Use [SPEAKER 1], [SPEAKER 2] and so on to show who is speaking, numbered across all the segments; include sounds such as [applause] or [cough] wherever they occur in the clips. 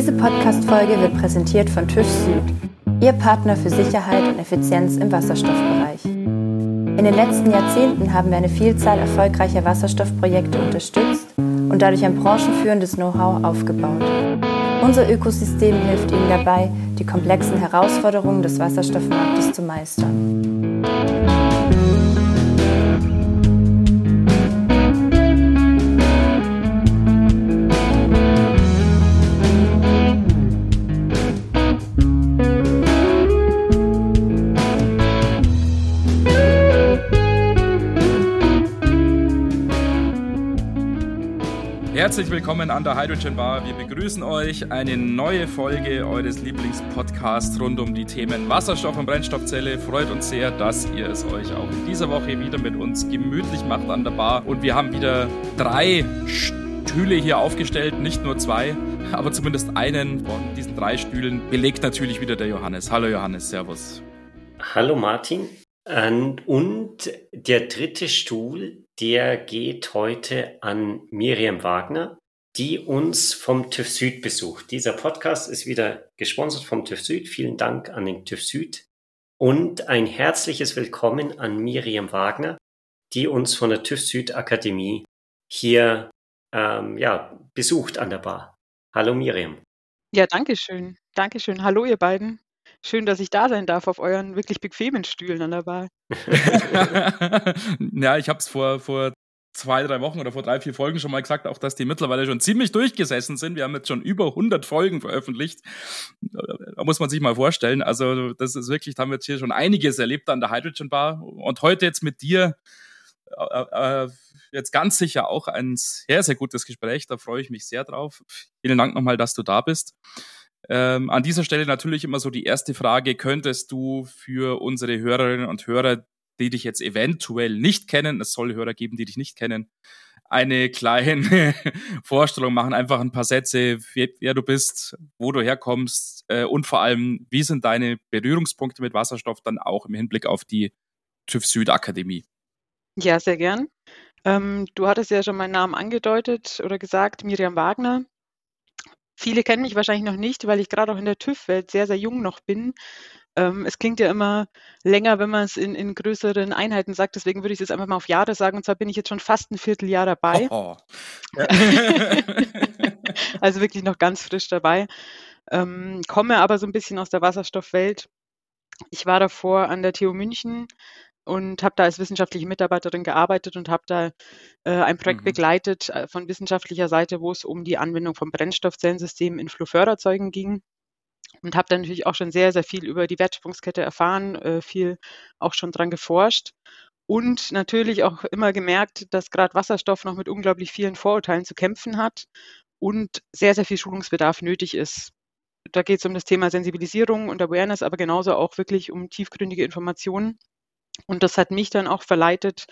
[SPEAKER 1] Diese Podcast-Folge wird präsentiert von TÜV Süd, Ihr Partner für Sicherheit und Effizienz im Wasserstoffbereich. In den letzten Jahrzehnten haben wir eine Vielzahl erfolgreicher Wasserstoffprojekte unterstützt und dadurch ein branchenführendes Know-how aufgebaut. Unser Ökosystem hilft Ihnen dabei, die komplexen Herausforderungen des Wasserstoffmarktes zu meistern.
[SPEAKER 2] Herzlich willkommen an der Hydrogen Bar. Wir begrüßen euch eine neue Folge eures Lieblingspodcasts rund um die Themen Wasserstoff und Brennstoffzelle. Freut uns sehr, dass ihr es euch auch in dieser Woche wieder mit uns gemütlich macht an der Bar. Und wir haben wieder drei Stühle hier aufgestellt, nicht nur zwei, [laughs] aber zumindest einen von diesen drei Stühlen belegt natürlich wieder der Johannes. Hallo Johannes, Servus.
[SPEAKER 3] Hallo Martin. Und der dritte Stuhl, der geht heute an Miriam Wagner, die uns vom TÜV Süd besucht. Dieser Podcast ist wieder gesponsert vom TÜV Süd. Vielen Dank an den TÜV Süd und ein herzliches Willkommen an Miriam Wagner, die uns von der TÜV Süd Akademie hier ähm, ja, besucht an der Bar. Hallo Miriam.
[SPEAKER 4] Ja, danke schön. Danke schön. Hallo ihr beiden. Schön, dass ich da sein darf auf euren wirklich bequemen Stühlen an der Bar. [laughs]
[SPEAKER 2] ja, ich habe es vor, vor zwei, drei Wochen oder vor drei, vier Folgen schon mal gesagt, auch dass die mittlerweile schon ziemlich durchgesessen sind. Wir haben jetzt schon über 100 Folgen veröffentlicht. Da muss man sich mal vorstellen. Also das ist wirklich, da haben wir jetzt hier schon einiges erlebt an der Hydrogen Bar. Und heute jetzt mit dir äh, äh, jetzt ganz sicher auch ein sehr, sehr gutes Gespräch. Da freue ich mich sehr drauf. Vielen Dank nochmal, dass du da bist. Ähm, an dieser Stelle natürlich immer so die erste Frage, könntest du für unsere Hörerinnen und Hörer, die dich jetzt eventuell nicht kennen, es soll Hörer geben, die dich nicht kennen, eine kleine [laughs] Vorstellung machen, einfach ein paar Sätze, wer, du bist, wo du herkommst äh, und vor allem, wie sind deine Berührungspunkte mit Wasserstoff dann auch im Hinblick auf die TÜV Süd Akademie?
[SPEAKER 4] Ja, sehr gern. Ähm, du hattest ja schon meinen Namen angedeutet oder gesagt, Miriam Wagner. Viele kennen mich wahrscheinlich noch nicht, weil ich gerade auch in der TÜV-Welt sehr, sehr jung noch bin. Ähm, es klingt ja immer länger, wenn man es in, in größeren Einheiten sagt. Deswegen würde ich es jetzt einfach mal auf Jahre sagen. Und zwar bin ich jetzt schon fast ein Vierteljahr dabei. Oh. [laughs] Also wirklich noch ganz frisch dabei. Ähm, komme aber so ein bisschen aus der Wasserstoffwelt. Ich war davor an der TU München und habe da als wissenschaftliche Mitarbeiterin gearbeitet und habe da äh, ein Projekt mhm. begleitet äh, von wissenschaftlicher Seite, wo es um die Anwendung von Brennstoffzellensystemen in Fluförderzeugen ging und habe da natürlich auch schon sehr, sehr viel über die Wertschöpfungskette erfahren, äh, viel auch schon dran geforscht und natürlich auch immer gemerkt, dass gerade Wasserstoff noch mit unglaublich vielen Vorurteilen zu kämpfen hat und sehr, sehr viel Schulungsbedarf nötig ist. Da geht es um das Thema Sensibilisierung und Awareness, aber genauso auch wirklich um tiefgründige Informationen. Und das hat mich dann auch verleitet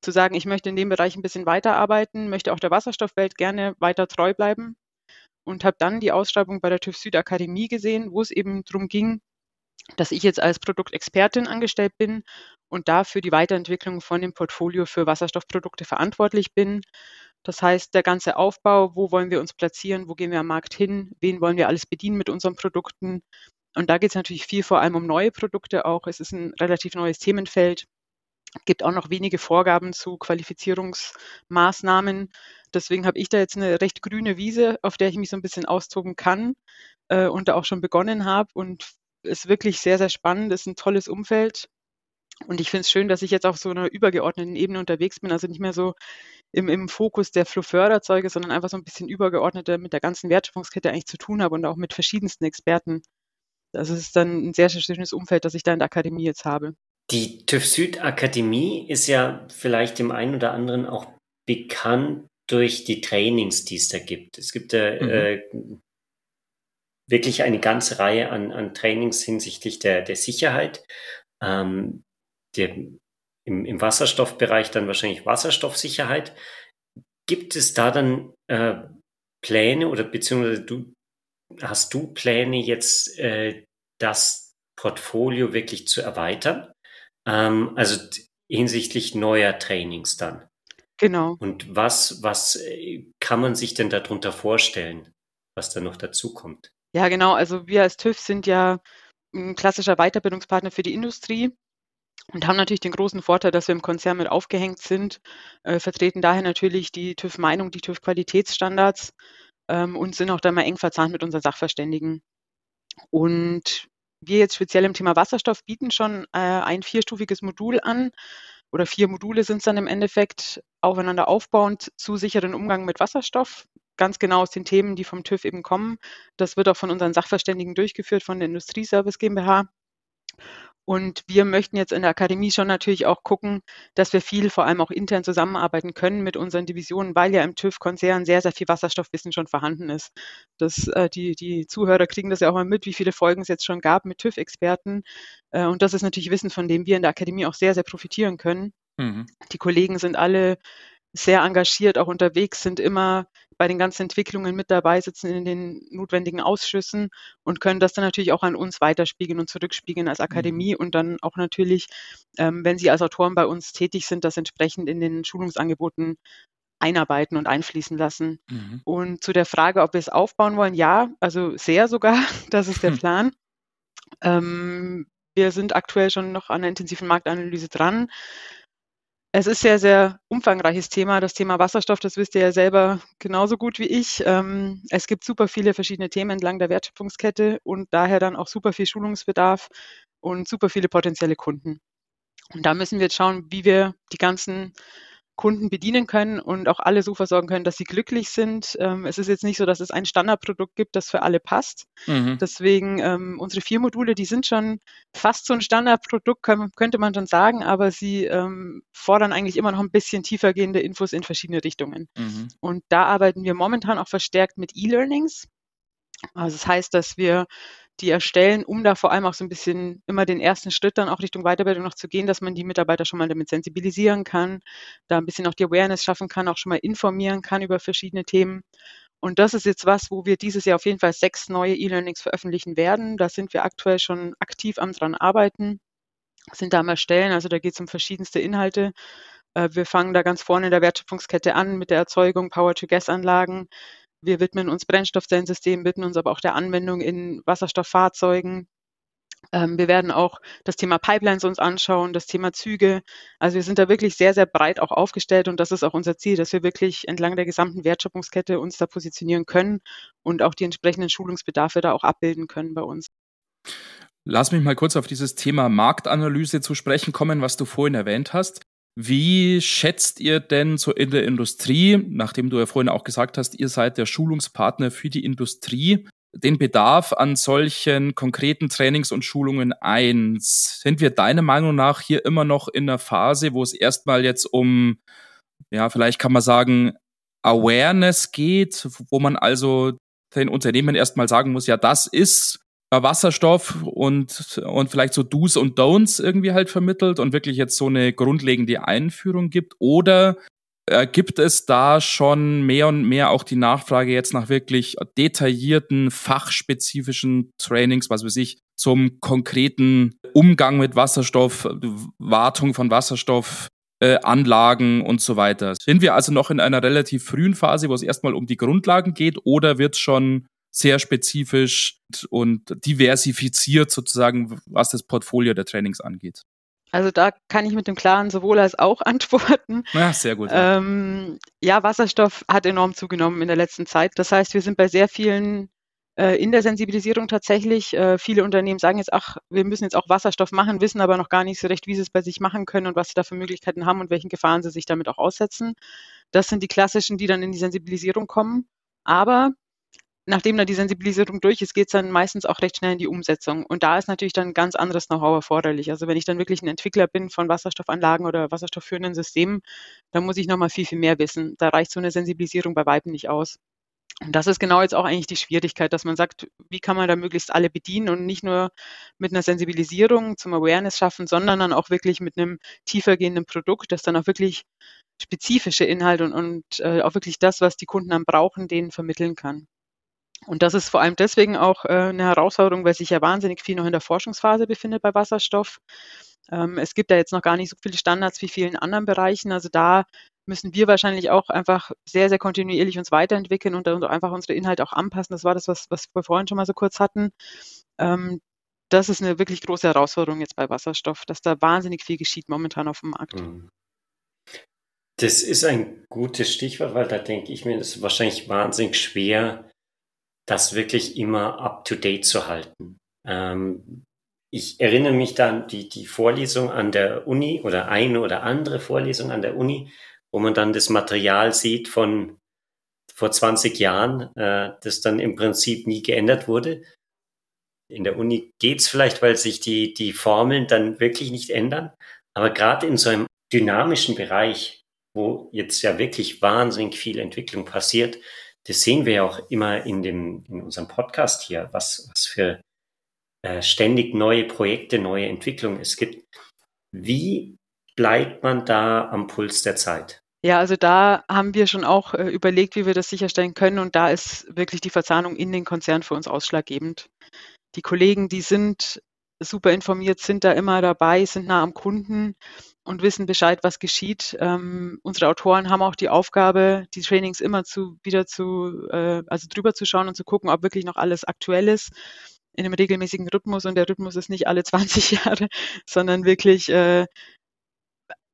[SPEAKER 4] zu sagen, ich möchte in dem Bereich ein bisschen weiterarbeiten, möchte auch der Wasserstoffwelt gerne weiter treu bleiben und habe dann die Ausschreibung bei der TÜV Süd Akademie gesehen, wo es eben darum ging, dass ich jetzt als Produktexpertin angestellt bin und dafür die Weiterentwicklung von dem Portfolio für Wasserstoffprodukte verantwortlich bin. Das heißt, der ganze Aufbau, wo wollen wir uns platzieren, wo gehen wir am Markt hin, wen wollen wir alles bedienen mit unseren Produkten, und da geht es natürlich viel vor allem um neue Produkte auch. Es ist ein relativ neues Themenfeld. Gibt auch noch wenige Vorgaben zu Qualifizierungsmaßnahmen. Deswegen habe ich da jetzt eine recht grüne Wiese, auf der ich mich so ein bisschen austoben kann äh, und da auch schon begonnen habe. Und es ist wirklich sehr, sehr spannend. Es ist ein tolles Umfeld. Und ich finde es schön, dass ich jetzt auf so einer übergeordneten Ebene unterwegs bin, also nicht mehr so im, im Fokus der Fluförderzeuge, sondern einfach so ein bisschen übergeordneter mit der ganzen Wertschöpfungskette eigentlich zu tun habe und auch mit verschiedensten Experten also es ist dann ein sehr, sehr schönes Umfeld, das ich da in der Akademie jetzt habe.
[SPEAKER 3] Die TÜV Süd Akademie ist ja vielleicht dem einen oder anderen auch bekannt durch die Trainings, die es da gibt. Es gibt ja mhm. äh, wirklich eine ganze Reihe an, an Trainings hinsichtlich der, der Sicherheit. Ähm, der, im, Im Wasserstoffbereich dann wahrscheinlich Wasserstoffsicherheit. Gibt es da dann äh, Pläne oder beziehungsweise du, hast du Pläne jetzt äh, das Portfolio wirklich zu erweitern? Ähm, also hinsichtlich neuer Trainings dann.
[SPEAKER 4] Genau.
[SPEAKER 3] Und was, was äh, kann man sich denn darunter vorstellen, was da noch dazu kommt?
[SPEAKER 4] Ja, genau. Also wir als TÜV sind ja ein klassischer Weiterbildungspartner für die Industrie und haben natürlich den großen Vorteil, dass wir im Konzern mit aufgehängt sind, äh, vertreten daher natürlich die TÜV-Meinung, die TÜV-Qualitätsstandards ähm, und sind auch da mal eng verzahnt mit unseren Sachverständigen. Und wir jetzt speziell im Thema Wasserstoff bieten schon äh, ein vierstufiges Modul an oder vier Module sind es dann im Endeffekt aufeinander aufbauend zu sicheren Umgang mit Wasserstoff. Ganz genau aus den Themen, die vom TÜV eben kommen. Das wird auch von unseren Sachverständigen durchgeführt, von der Industrieservice GmbH. Und wir möchten jetzt in der Akademie schon natürlich auch gucken, dass wir viel, vor allem auch intern zusammenarbeiten können mit unseren Divisionen, weil ja im TÜV-Konzern sehr, sehr viel Wasserstoffwissen schon vorhanden ist. Das, äh, die, die Zuhörer kriegen das ja auch mal mit, wie viele Folgen es jetzt schon gab mit TÜV-Experten. Äh, und das ist natürlich Wissen, von dem wir in der Akademie auch sehr, sehr profitieren können. Mhm. Die Kollegen sind alle sehr engagiert auch unterwegs, sind immer bei den ganzen Entwicklungen mit dabei, sitzen in den notwendigen Ausschüssen und können das dann natürlich auch an uns weiterspiegeln und zurückspiegeln als Akademie mhm. und dann auch natürlich, ähm, wenn sie als Autoren bei uns tätig sind, das entsprechend in den Schulungsangeboten einarbeiten und einfließen lassen. Mhm. Und zu der Frage, ob wir es aufbauen wollen, ja, also sehr sogar, [laughs] das ist der hm. Plan. Ähm, wir sind aktuell schon noch an der intensiven Marktanalyse dran. Es ist sehr, sehr umfangreiches Thema. Das Thema Wasserstoff, das wisst ihr ja selber genauso gut wie ich. Ähm, es gibt super viele verschiedene Themen entlang der Wertschöpfungskette und daher dann auch super viel Schulungsbedarf und super viele potenzielle Kunden. Und da müssen wir jetzt schauen, wie wir die ganzen Kunden bedienen können und auch alle so versorgen können, dass sie glücklich sind. Ähm, es ist jetzt nicht so, dass es ein Standardprodukt gibt, das für alle passt. Mhm. Deswegen ähm, unsere vier Module, die sind schon fast so ein Standardprodukt, können, könnte man schon sagen, aber sie ähm, fordern eigentlich immer noch ein bisschen tiefergehende Infos in verschiedene Richtungen. Mhm. Und da arbeiten wir momentan auch verstärkt mit E-Learnings. Also das heißt, dass wir die erstellen, um da vor allem auch so ein bisschen immer den ersten Schritt dann auch Richtung Weiterbildung noch zu gehen, dass man die Mitarbeiter schon mal damit sensibilisieren kann, da ein bisschen auch die Awareness schaffen kann, auch schon mal informieren kann über verschiedene Themen. Und das ist jetzt was, wo wir dieses Jahr auf jeden Fall sechs neue E-Learnings veröffentlichen werden. Da sind wir aktuell schon aktiv am dran arbeiten, sind da am Erstellen. Also da geht es um verschiedenste Inhalte. Äh, wir fangen da ganz vorne in der Wertschöpfungskette an mit der Erzeugung Power-to-Gas-Anlagen wir widmen uns Brennstoffzellensystemen, widmen uns aber auch der Anwendung in Wasserstofffahrzeugen. Ähm, wir werden auch das Thema Pipelines uns anschauen, das Thema Züge. Also wir sind da wirklich sehr, sehr breit auch aufgestellt und das ist auch unser Ziel, dass wir wirklich entlang der gesamten Wertschöpfungskette uns da positionieren können und auch die entsprechenden Schulungsbedarfe da auch abbilden können bei uns.
[SPEAKER 2] Lass mich mal kurz auf dieses Thema Marktanalyse zu sprechen kommen, was du vorhin erwähnt hast. Wie schätzt ihr denn so in der Industrie, nachdem du ja vorhin auch gesagt hast, ihr seid der Schulungspartner für die Industrie, den Bedarf an solchen konkreten Trainings und Schulungen ein? Sind wir deiner Meinung nach hier immer noch in einer Phase, wo es erstmal jetzt um, ja, vielleicht kann man sagen, Awareness geht, wo man also den Unternehmen erstmal sagen muss, ja, das ist Wasserstoff und, und vielleicht so Do's und Don'ts irgendwie halt vermittelt und wirklich jetzt so eine grundlegende Einführung gibt? Oder äh, gibt es da schon mehr und mehr auch die Nachfrage jetzt nach wirklich detaillierten, fachspezifischen Trainings, was weiß ich, zum konkreten Umgang mit Wasserstoff, Wartung von Wasserstoff, äh, Anlagen und so weiter. Sind wir also noch in einer relativ frühen Phase, wo es erstmal um die Grundlagen geht, oder wird schon sehr spezifisch und diversifiziert sozusagen, was das Portfolio der Trainings angeht.
[SPEAKER 4] Also da kann ich mit dem klaren sowohl als auch [laughs] antworten.
[SPEAKER 2] Ja, sehr gut.
[SPEAKER 4] Ja. Ähm, ja, Wasserstoff hat enorm zugenommen in der letzten Zeit. Das heißt, wir sind bei sehr vielen äh, in der Sensibilisierung tatsächlich. Äh, viele Unternehmen sagen jetzt, ach, wir müssen jetzt auch Wasserstoff machen, wissen aber noch gar nicht so recht, wie sie es bei sich machen können und was sie da für Möglichkeiten haben und welchen Gefahren sie sich damit auch aussetzen. Das sind die klassischen, die dann in die Sensibilisierung kommen. Aber nachdem dann die Sensibilisierung durch ist, geht es dann meistens auch recht schnell in die Umsetzung. Und da ist natürlich dann ganz anderes Know-how erforderlich. Also wenn ich dann wirklich ein Entwickler bin von Wasserstoffanlagen oder wasserstoffführenden Systemen, dann muss ich nochmal viel, viel mehr wissen. Da reicht so eine Sensibilisierung bei Weitem nicht aus. Und das ist genau jetzt auch eigentlich die Schwierigkeit, dass man sagt, wie kann man da möglichst alle bedienen und nicht nur mit einer Sensibilisierung zum Awareness schaffen, sondern dann auch wirklich mit einem tiefergehenden Produkt, das dann auch wirklich spezifische Inhalte und, und äh, auch wirklich das, was die Kunden dann brauchen, denen vermitteln kann. Und das ist vor allem deswegen auch äh, eine Herausforderung, weil sich ja wahnsinnig viel noch in der Forschungsphase befindet bei Wasserstoff. Ähm, es gibt da jetzt noch gar nicht so viele Standards wie vielen anderen Bereichen. Also da müssen wir wahrscheinlich auch einfach sehr, sehr kontinuierlich uns weiterentwickeln und einfach unsere Inhalte auch anpassen. Das war das, was, was wir vorhin schon mal so kurz hatten. Ähm, das ist eine wirklich große Herausforderung jetzt bei Wasserstoff, dass da wahnsinnig viel geschieht momentan auf dem Markt. Mhm.
[SPEAKER 3] Das ist ein gutes Stichwort, weil da denke ich mir, es ist wahrscheinlich wahnsinnig schwer, das wirklich immer up-to-date zu halten. Ähm, ich erinnere mich dann die, die Vorlesung an der Uni oder eine oder andere Vorlesung an der Uni, wo man dann das Material sieht von vor 20 Jahren, äh, das dann im Prinzip nie geändert wurde. In der Uni geht's vielleicht, weil sich die, die Formeln dann wirklich nicht ändern. Aber gerade in so einem dynamischen Bereich, wo jetzt ja wirklich wahnsinnig viel Entwicklung passiert, das sehen wir ja auch immer in, dem, in unserem Podcast hier, was, was für äh, ständig neue Projekte, neue Entwicklungen es gibt. Wie bleibt man da am Puls der Zeit?
[SPEAKER 4] Ja, also da haben wir schon auch äh, überlegt, wie wir das sicherstellen können. Und da ist wirklich die Verzahnung in den Konzernen für uns ausschlaggebend. Die Kollegen, die sind super informiert, sind da immer dabei, sind nah am Kunden und wissen Bescheid, was geschieht. Ähm, unsere Autoren haben auch die Aufgabe, die Trainings immer zu wieder zu, äh, also drüber zu schauen und zu gucken, ob wirklich noch alles aktuell ist in einem regelmäßigen Rhythmus und der Rhythmus ist nicht alle [laughs] 20 Jahre, sondern wirklich äh,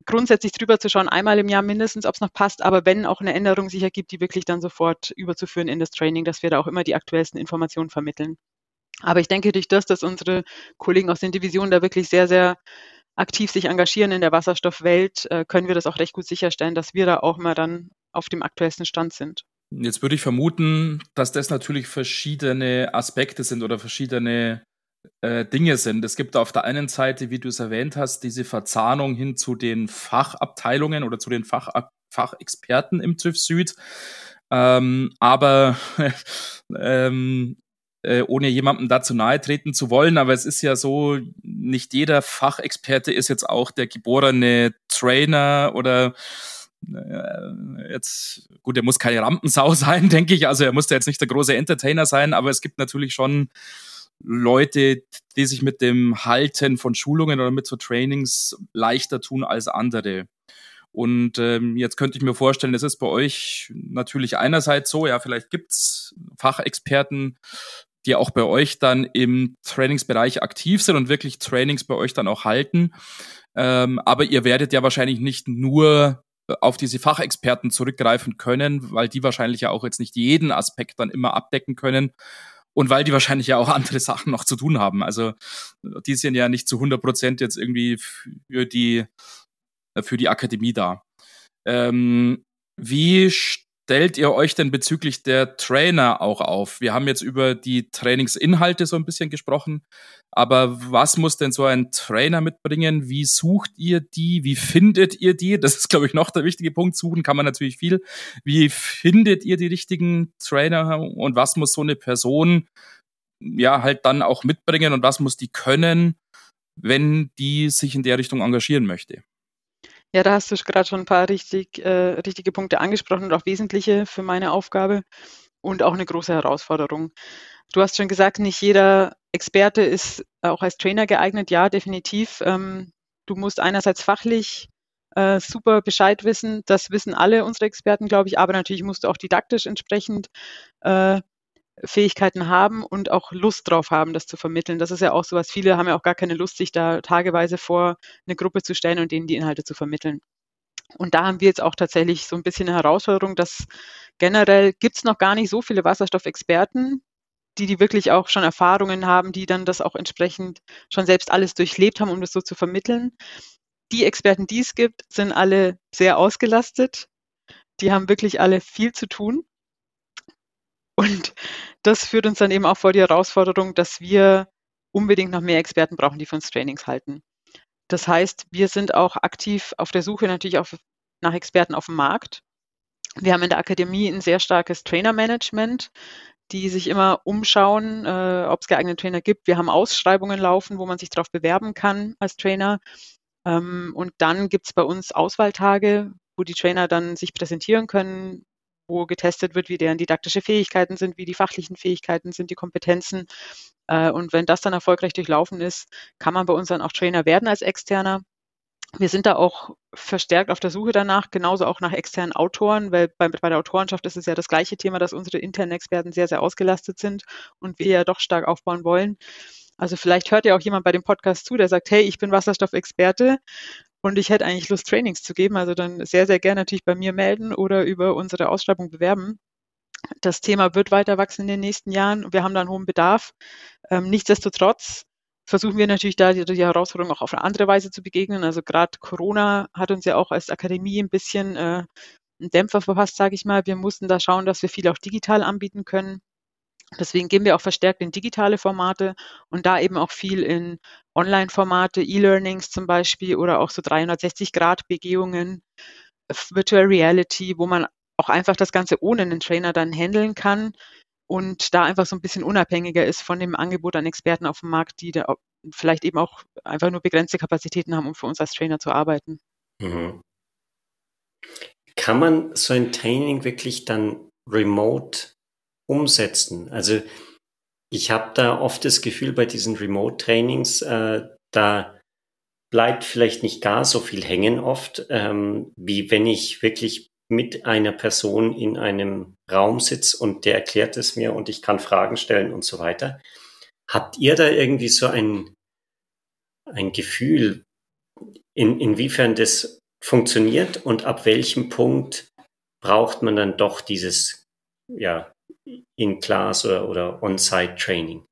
[SPEAKER 4] grundsätzlich drüber zu schauen, einmal im Jahr mindestens, ob es noch passt, aber wenn auch eine Änderung sich ergibt, die wirklich dann sofort überzuführen in das Training, dass wir da auch immer die aktuellsten Informationen vermitteln. Aber ich denke durch das, dass unsere Kollegen aus den Divisionen da wirklich sehr, sehr aktiv sich engagieren in der Wasserstoffwelt, äh, können wir das auch recht gut sicherstellen, dass wir da auch immer dann auf dem aktuellsten Stand sind.
[SPEAKER 2] Jetzt würde ich vermuten, dass das natürlich verschiedene Aspekte sind oder verschiedene äh, Dinge sind. Es gibt auf der einen Seite, wie du es erwähnt hast, diese Verzahnung hin zu den Fachabteilungen oder zu den Fach Fachexperten im TÜV Süd. Ähm, aber [laughs] ähm, äh, ohne jemandem dazu nahe treten zu wollen, aber es ist ja so, nicht jeder Fachexperte ist jetzt auch der geborene Trainer oder äh, jetzt, gut, er muss keine Rampensau [laughs] sein, denke ich. Also er muss jetzt nicht der große Entertainer sein, aber es gibt natürlich schon Leute, die sich mit dem Halten von Schulungen oder mit so Trainings leichter tun als andere. Und ähm, jetzt könnte ich mir vorstellen, das ist bei euch natürlich einerseits so, ja, vielleicht gibt's Fachexperten, die auch bei euch dann im Trainingsbereich aktiv sind und wirklich Trainings bei euch dann auch halten. Ähm, aber ihr werdet ja wahrscheinlich nicht nur auf diese Fachexperten zurückgreifen können, weil die wahrscheinlich ja auch jetzt nicht jeden Aspekt dann immer abdecken können und weil die wahrscheinlich ja auch [laughs] andere Sachen noch zu tun haben. Also die sind ja nicht zu 100 Prozent jetzt irgendwie für die, für die Akademie da. Ähm, wie stellt ihr euch denn bezüglich der Trainer auch auf? Wir haben jetzt über die Trainingsinhalte so ein bisschen gesprochen, aber was muss denn so ein Trainer mitbringen? Wie sucht ihr die? Wie findet ihr die? Das ist, glaube ich, noch der wichtige Punkt. Suchen kann man natürlich viel. Wie findet ihr die richtigen Trainer und was muss so eine Person ja halt dann auch mitbringen und was muss die können, wenn die sich in der Richtung engagieren möchte?
[SPEAKER 4] Ja, da hast du gerade schon ein paar richtig, äh, richtige Punkte angesprochen und auch wesentliche für meine Aufgabe und auch eine große Herausforderung. Du hast schon gesagt, nicht jeder Experte ist auch als Trainer geeignet. Ja, definitiv. Ähm, du musst einerseits fachlich äh, super Bescheid wissen. Das wissen alle unsere Experten, glaube ich. Aber natürlich musst du auch didaktisch entsprechend äh, Fähigkeiten haben und auch Lust drauf haben, das zu vermitteln. Das ist ja auch so was. Viele haben ja auch gar keine Lust, sich da tageweise vor eine Gruppe zu stellen und denen die Inhalte zu vermitteln. Und da haben wir jetzt auch tatsächlich so ein bisschen eine Herausforderung, dass generell gibt es noch gar nicht so viele Wasserstoffexperten, die, die wirklich auch schon Erfahrungen haben, die dann das auch entsprechend schon selbst alles durchlebt haben, um das so zu vermitteln. Die Experten, die es gibt, sind alle sehr ausgelastet. Die haben wirklich alle viel zu tun. Und das führt uns dann eben auch vor die Herausforderung, dass wir unbedingt noch mehr Experten brauchen, die für uns Trainings halten. Das heißt, wir sind auch aktiv auf der Suche natürlich auch nach Experten auf dem Markt. Wir haben in der Akademie ein sehr starkes Trainermanagement, die sich immer umschauen, äh, ob es geeignete Trainer gibt. Wir haben Ausschreibungen laufen, wo man sich darauf bewerben kann als Trainer. Ähm, und dann gibt es bei uns Auswahltage, wo die Trainer dann sich präsentieren können, wo getestet wird, wie deren didaktische Fähigkeiten sind, wie die fachlichen Fähigkeiten sind, die Kompetenzen. Äh, und wenn das dann erfolgreich durchlaufen ist, kann man bei uns dann auch Trainer werden als Externer. wir sind da auch verstärkt auf der Suche danach, genauso auch nach externen Autoren, weil bei, bei der Autorenschaft ist es ja das gleiche Thema, dass unsere internen Experten sehr, sehr ausgelastet sind und wir ja doch stark aufbauen wollen. Also vielleicht hört ja auch jemand bei dem Podcast zu, der sagt, hey, ich bin Wasserstoffexperte und ich hätte eigentlich Lust, Trainings zu geben. Also dann sehr, sehr gerne natürlich bei mir melden oder über unsere Ausschreibung bewerben. Das Thema wird weiter wachsen in den nächsten Jahren. Wir haben da einen hohen Bedarf. Ähm, nichtsdestotrotz versuchen wir natürlich da die, die, Herausforderung auch auf eine andere Weise zu begegnen. Also gerade Corona hat uns ja auch als Akademie ein bisschen äh, einen Dämpfer verpasst, sage ich mal. Wir mussten da schauen, dass wir viel auch digital anbieten können. Deswegen gehen wir auch verstärkt in digitale Formate und da eben auch viel in Online-Formate, E-Learnings zum Beispiel oder auch so 360-Grad-Begehungen, Virtual Reality, wo man auch einfach das Ganze ohne einen Trainer dann handeln kann und da einfach so ein bisschen unabhängiger ist von dem Angebot an Experten auf dem Markt, die da vielleicht eben auch einfach nur begrenzte Kapazitäten haben, um für uns als Trainer zu arbeiten. Mhm.
[SPEAKER 3] Kann man so ein Training wirklich dann remote umsetzen? Also ich habe da oft das Gefühl bei diesen Remote-Trainings, äh, da bleibt vielleicht nicht gar so viel hängen oft, ähm, wie wenn ich wirklich mit einer Person in einem Raum sitze und der erklärt es mir und ich kann Fragen stellen und so weiter. Habt ihr da irgendwie so ein, ein Gefühl, in, inwiefern das funktioniert und ab welchem Punkt braucht man dann doch dieses ja, in-Class oder, oder On-Site-Training?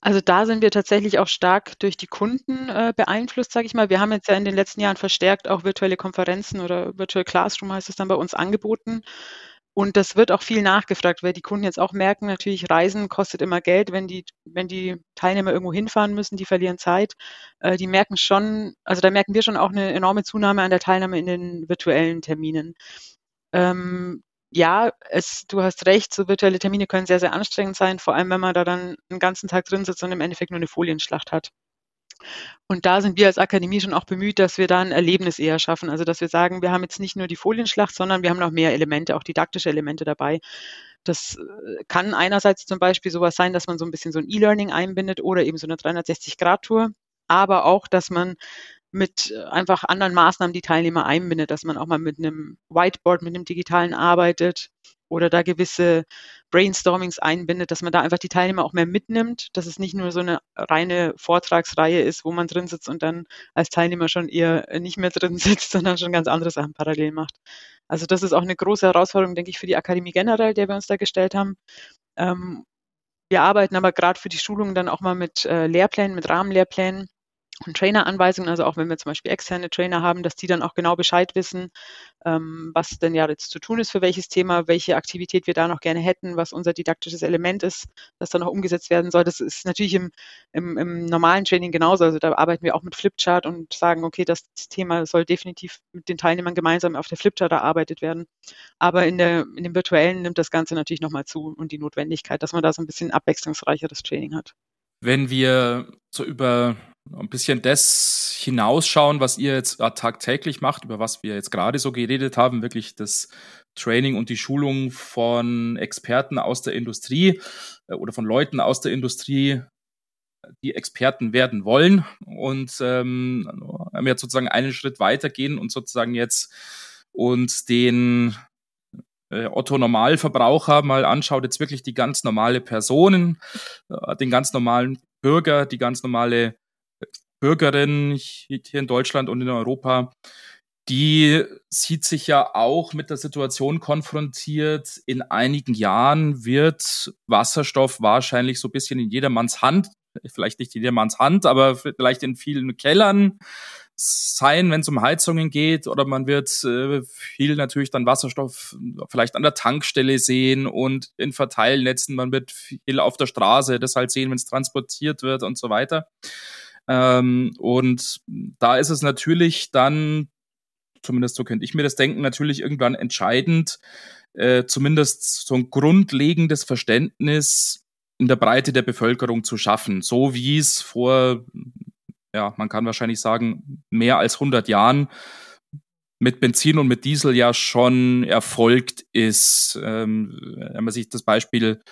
[SPEAKER 4] Also da sind wir tatsächlich auch stark durch die Kunden äh, beeinflusst, sage ich mal. Wir haben jetzt ja in den letzten Jahren verstärkt auch virtuelle Konferenzen oder Virtual Classroom heißt es dann bei uns angeboten. Und das wird auch viel nachgefragt, weil die Kunden jetzt auch merken, natürlich Reisen kostet immer Geld, wenn die, wenn die Teilnehmer irgendwo hinfahren müssen, die verlieren Zeit. Äh, die merken schon, also da merken wir schon auch eine enorme Zunahme an der Teilnahme in den virtuellen Terminen. Ähm, ja, es, du hast recht, so virtuelle Termine können sehr, sehr anstrengend sein, vor allem wenn man da dann einen ganzen Tag drin sitzt und im Endeffekt nur eine Folienschlacht hat. Und da sind wir als Akademie schon auch bemüht, dass wir da ein Erlebnis eher schaffen. Also dass wir sagen, wir haben jetzt nicht nur die Folienschlacht, sondern wir haben noch mehr Elemente, auch didaktische Elemente dabei. Das äh, kann einerseits zum Beispiel sowas sein, dass man so ein bisschen so ein E-Learning einbindet oder eben so eine 360-Grad-Tour, aber auch, dass man mit äh, einfach anderen Maßnahmen die Teilnehmer einbindet, dass man auch mal mit einem Whiteboard, mit einem digitalen arbeitet oder da gewisse Brainstormings einbindet, dass man da einfach die Teilnehmer auch mehr mitnimmt, dass es nicht nur so eine reine Vortragsreihe ist, wo man drin sitzt und dann als Teilnehmer schon eher nicht mehr drin [laughs] sitzt, sondern schon ganz andere Sachen parallel macht. Also das ist auch eine große Herausforderung, denke ich, für die Akademie generell, der wir uns da gestellt haben. Ähm, wir arbeiten aber gerade für die Schulungen dann auch mal mit äh, Lehrplänen, mit Rahmenlehrplänen, und Traineranweisungen, also auch wenn wir zum Beispiel externe Trainer haben, dass die dann auch genau Bescheid wissen, ähm, was denn ja jetzt zu tun ist für welches Thema, welche Aktivität wir da noch gerne hätten, was unser didaktisches Element ist, das dann noch umgesetzt werden soll. Das ist natürlich im, im, im normalen Training genauso. Also da arbeiten wir auch mit Flipchart und sagen, okay, das Thema soll definitiv mit den Teilnehmern gemeinsam auf der Flipchart erarbeitet werden. Aber in, der, in dem virtuellen nimmt das Ganze natürlich nochmal zu und die Notwendigkeit, dass man da so ein bisschen abwechslungsreicheres Training hat.
[SPEAKER 2] Wenn wir so über ein bisschen das hinausschauen, was ihr jetzt tagtäglich macht, über was wir jetzt gerade so geredet haben, wirklich das Training und die Schulung von Experten aus der Industrie äh, oder von Leuten aus der Industrie, die Experten werden wollen. Und ähm, wir jetzt sozusagen einen Schritt weitergehen und sozusagen jetzt uns den äh, Otto Normalverbraucher mal anschaut, jetzt wirklich die ganz normale Personen, äh, den ganz normalen Bürger, die ganz normale Bürgerin hier in Deutschland und in Europa, die sieht sich ja auch mit der Situation konfrontiert. In einigen Jahren wird Wasserstoff wahrscheinlich so ein bisschen in jedermanns Hand, vielleicht nicht in jedermanns Hand, aber vielleicht in vielen Kellern sein, wenn es um Heizungen geht, oder man wird äh, viel natürlich dann Wasserstoff vielleicht an der Tankstelle sehen und in Verteilnetzen, man wird viel auf der Straße das halt sehen, wenn es transportiert wird und so weiter. Ähm, und da ist es natürlich dann, zumindest so könnte ich mir das denken, natürlich irgendwann entscheidend, äh, zumindest so ein grundlegendes Verständnis in der Breite der Bevölkerung zu schaffen, so wie es vor, ja, man kann wahrscheinlich sagen, mehr als 100 Jahren mit Benzin und mit Diesel ja schon erfolgt ist. Ähm, wenn man sich das Beispiel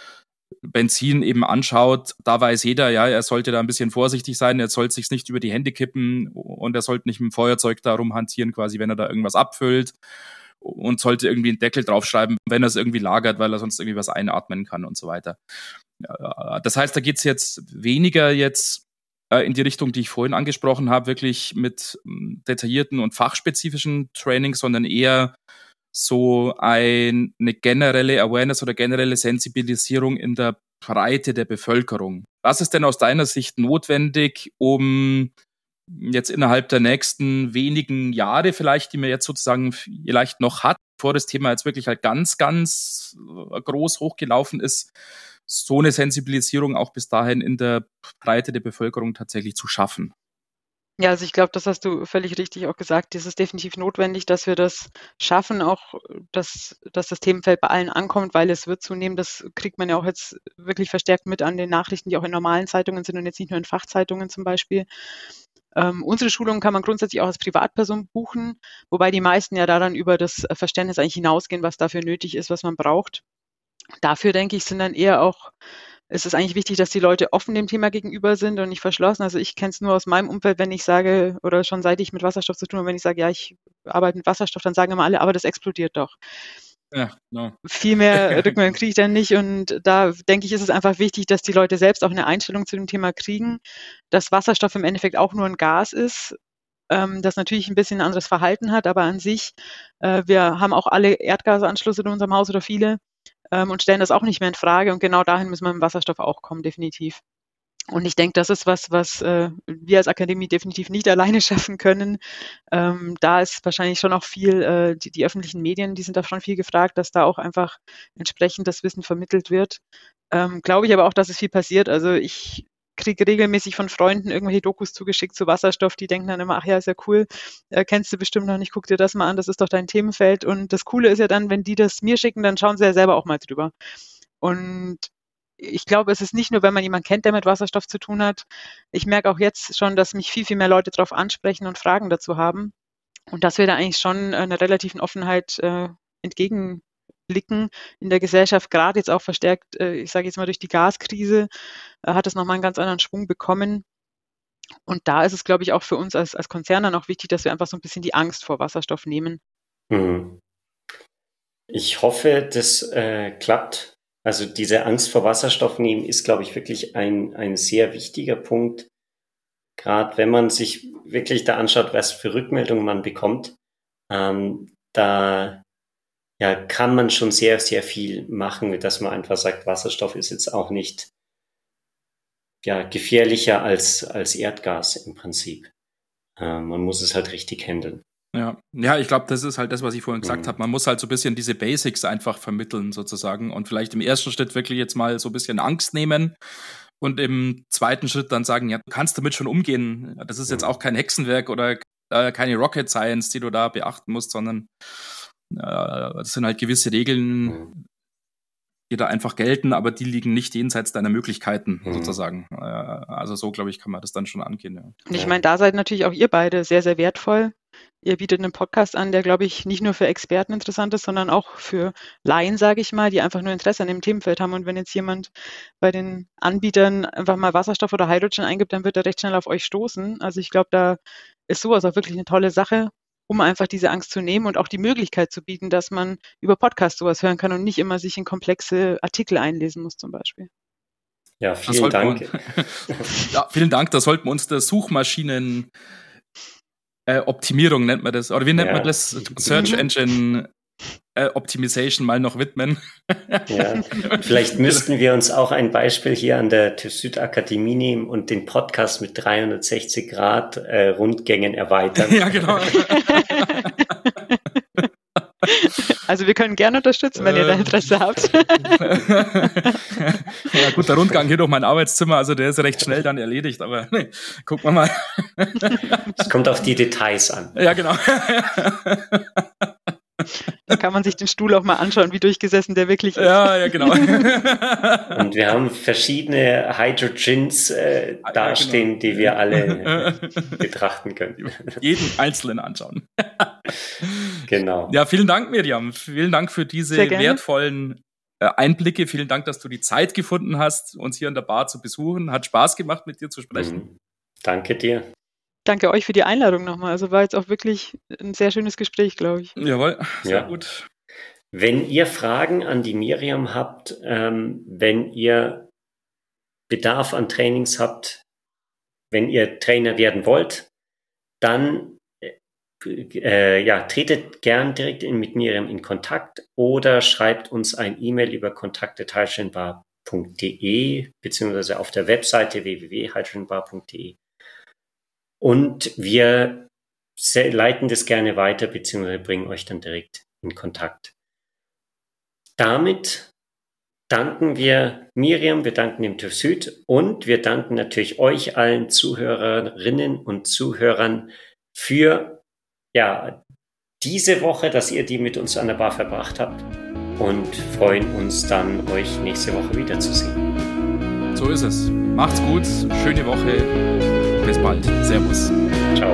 [SPEAKER 2] Benzin eben anschaut, da weiß jeder, ja, er sollte da ein bisschen vorsichtig sein, er sollte sich nicht über die Hände kippen und er sollte nicht mit dem Feuerzeug da rumhantieren, quasi, wenn er da irgendwas abfüllt und sollte irgendwie einen Deckel draufschreiben, wenn er es irgendwie lagert, weil er sonst irgendwie was einatmen kann und so weiter. Das heißt, da geht's jetzt weniger jetzt äh, in die Richtung, die ich vorhin angesprochen habe, wirklich mit hm, detaillierten und fachspezifischen Trainings, sondern eher so ein, eine generelle Awareness oder generelle Sensibilisierung in der Breite der Bevölkerung. Was ist denn aus deiner Sicht notwendig, um jetzt innerhalb der nächsten wenigen Jahre vielleicht, die man jetzt sozusagen vielleicht noch hat, bevor das Thema jetzt wirklich halt ganz, ganz äh, groß hochgelaufen ist, so eine Sensibilisierung auch bis dahin in der Breite der Bevölkerung tatsächlich zu schaffen?
[SPEAKER 4] Ja, also ich glaube, das hast du völlig richtig auch gesagt. Es ist definitiv notwendig, dass wir das schaffen, auch dass, dass das Themenfeld bei allen ankommt, weil es wird zunehmen. Das kriegt man ja auch jetzt wirklich verstärkt mit an den Nachrichten, die auch in normalen Zeitungen sind und jetzt nicht nur in Fachzeitungen zum Beispiel. Ähm, unsere Schulungen kann man grundsätzlich auch als Privatperson buchen, wobei die meisten ja da dann über das Verständnis eigentlich hinausgehen, was dafür nötig ist, was man braucht. Dafür denke ich, sind dann eher auch es ist eigentlich wichtig, dass die Leute offen dem Thema gegenüber sind und nicht verschlossen. Also ich kenne es nur aus meinem Umfeld, wenn ich sage, oder schon seit ich mit Wasserstoff zu tun habe, wenn ich sage, ja, ich arbeite mit Wasserstoff, dann sagen immer alle, aber das explodiert doch. Ja, no. Viel mehr [laughs] Rückmeldung kriege ich dann nicht. Und da denke ich, ist es einfach wichtig, dass die Leute selbst auch eine Einstellung zu dem Thema kriegen, dass Wasserstoff im Endeffekt auch nur ein Gas ist, ähm, das natürlich ein bisschen ein anderes Verhalten hat, aber an sich, äh, wir haben auch alle Erdgasanschlüsse in unserem Haus oder viele ähm, und stellen das auch nicht mehr in Frage. Und genau dahin müssen wir dem Wasserstoff auch kommen, definitiv. Und ich denke, das ist was, was äh, wir als Akademie definitiv nicht alleine [laughs] schaffen können. Ähm, da ist wahrscheinlich schon auch viel, äh, die, die öffentlichen Medien, die sind da schon viel gefragt, dass da auch einfach entsprechend das Wissen vermittelt wird. Ähm, Glaube ich aber auch, dass es viel passiert. Also ich kriege regelmäßig von Freunden irgendwelche Dokus zugeschickt zu Wasserstoff, die denken dann immer, ach ja, ist ja cool, äh, kennst du bestimmt noch nicht, guck dir das mal an, das ist doch dein Themenfeld. Und das Coole ist ja dann, wenn die das mir schicken, dann schauen sie ja selber auch mal drüber. Und ich glaube, es ist nicht nur, wenn man jemanden kennt, der mit Wasserstoff zu tun hat. Ich merke auch jetzt schon, dass mich viel, viel mehr Leute darauf ansprechen und Fragen dazu haben. Und dass wir da eigentlich schon einer relativen Offenheit äh, entgegen blicken in der Gesellschaft, gerade jetzt auch verstärkt, äh, ich sage jetzt mal durch die Gaskrise, äh, hat es nochmal einen ganz anderen Schwung bekommen. Und da ist es, glaube ich, auch für uns als, als Konzern dann auch wichtig, dass wir einfach so ein bisschen die Angst vor Wasserstoff nehmen. Mhm.
[SPEAKER 3] Ich hoffe, das äh, klappt. Also diese Angst vor Wasserstoff nehmen ist, glaube ich, wirklich ein, ein sehr wichtiger Punkt. Gerade wenn man sich wirklich da anschaut, was für Rückmeldungen man bekommt, ähm, da ja, kann man schon sehr, sehr viel machen, dass man einfach sagt, Wasserstoff ist jetzt auch nicht ja, gefährlicher als, als Erdgas im Prinzip. Äh, man muss es halt richtig handeln.
[SPEAKER 2] Ja, ja, ich glaube, das ist halt das, was ich vorhin gesagt mhm. habe. Man muss halt so ein bisschen diese Basics einfach vermitteln sozusagen und vielleicht im ersten Schritt wirklich jetzt mal so ein bisschen Angst nehmen und im zweiten Schritt dann sagen, ja, du kannst damit schon umgehen. Das ist jetzt mhm. auch kein Hexenwerk oder äh, keine Rocket Science, die du da beachten musst, sondern das sind halt gewisse Regeln, mhm. die da einfach gelten, aber die liegen nicht jenseits deiner Möglichkeiten mhm. sozusagen. Äh, also so, glaube ich, kann man das dann schon angehen. Ja.
[SPEAKER 4] Und ich meine, da seid natürlich auch ihr beide sehr, sehr wertvoll. Ihr bietet einen Podcast an, der, glaube ich, nicht nur für Experten interessant ist, sondern auch für Laien, sage ich mal, die einfach nur Interesse an dem Themenfeld haben. Und wenn jetzt jemand bei den Anbietern einfach mal Wasserstoff oder Hydrogen eingibt, dann wird er recht schnell auf euch stoßen. Also ich glaube, da ist sowas auch wirklich eine tolle Sache um einfach diese Angst zu nehmen und auch die Möglichkeit zu bieten, dass man über Podcast sowas hören kann und nicht immer sich in komplexe Artikel einlesen muss zum Beispiel.
[SPEAKER 3] Ja, vielen Dank. [laughs]
[SPEAKER 2] ja, vielen Dank. Da sollten wir uns der Suchmaschinen äh, Optimierung nennt man das. Oder wie nennt ja. man das? Search Engine äh, Optimization mal noch widmen.
[SPEAKER 3] Ja, vielleicht [laughs] müssten wir uns auch ein Beispiel hier an der TÜV Süd Akademie nehmen und den Podcast mit 360 Grad äh, Rundgängen erweitern. Ja, genau. [laughs]
[SPEAKER 4] Also wir können gerne unterstützen, wenn ihr da Interesse habt. [laughs]
[SPEAKER 2] ja gut, der Rundgang hier durch mein Arbeitszimmer, also der ist recht schnell dann erledigt, aber nee, gucken wir mal.
[SPEAKER 3] Es kommt auf die Details an.
[SPEAKER 2] Ja, genau.
[SPEAKER 4] Da kann man sich den Stuhl auch mal anschauen, wie durchgesessen der wirklich ist.
[SPEAKER 2] Ja, ja, genau. [laughs] [laughs]
[SPEAKER 3] Und wir haben verschiedene Hydrogens äh, ah, dastehen, genau. die wir alle [laughs] betrachten können.
[SPEAKER 2] Jeden einzelnen anschauen.
[SPEAKER 3] Genau.
[SPEAKER 2] Ja, vielen Dank, Miriam. Vielen Dank für diese wertvollen äh, Einblicke. Vielen Dank, dass du die Zeit gefunden hast, uns hier in der Bar zu besuchen. Hat Spaß gemacht, mit dir zu sprechen. Mhm.
[SPEAKER 3] Danke dir.
[SPEAKER 4] Danke euch für die Einladung nochmal. Also war jetzt auch wirklich ein sehr schönes Gespräch, glaube ich.
[SPEAKER 2] Jawohl, sehr
[SPEAKER 3] ja. gut. Wenn ihr Fragen an die Miriam habt, ähm, wenn ihr Bedarf an Trainings habt, wenn ihr Trainer werden wollt, dann äh, ja, tretet gern direkt in, mit Miriam in Kontakt oder schreibt uns ein E-Mail über kontakte.hydrogenbar.de beziehungsweise auf der Webseite www.hydrogenbar.de. Und wir leiten das gerne weiter beziehungsweise bringen euch dann direkt in Kontakt. Damit danken wir Miriam, wir danken dem TÜV Süd und wir danken natürlich euch allen Zuhörerinnen und Zuhörern für ja, diese Woche, dass ihr die mit uns an der Bar verbracht habt und freuen uns dann, euch nächste Woche wiederzusehen.
[SPEAKER 2] So ist es. Macht's gut, schöne Woche. Bis bald. Servus.
[SPEAKER 3] Ciao.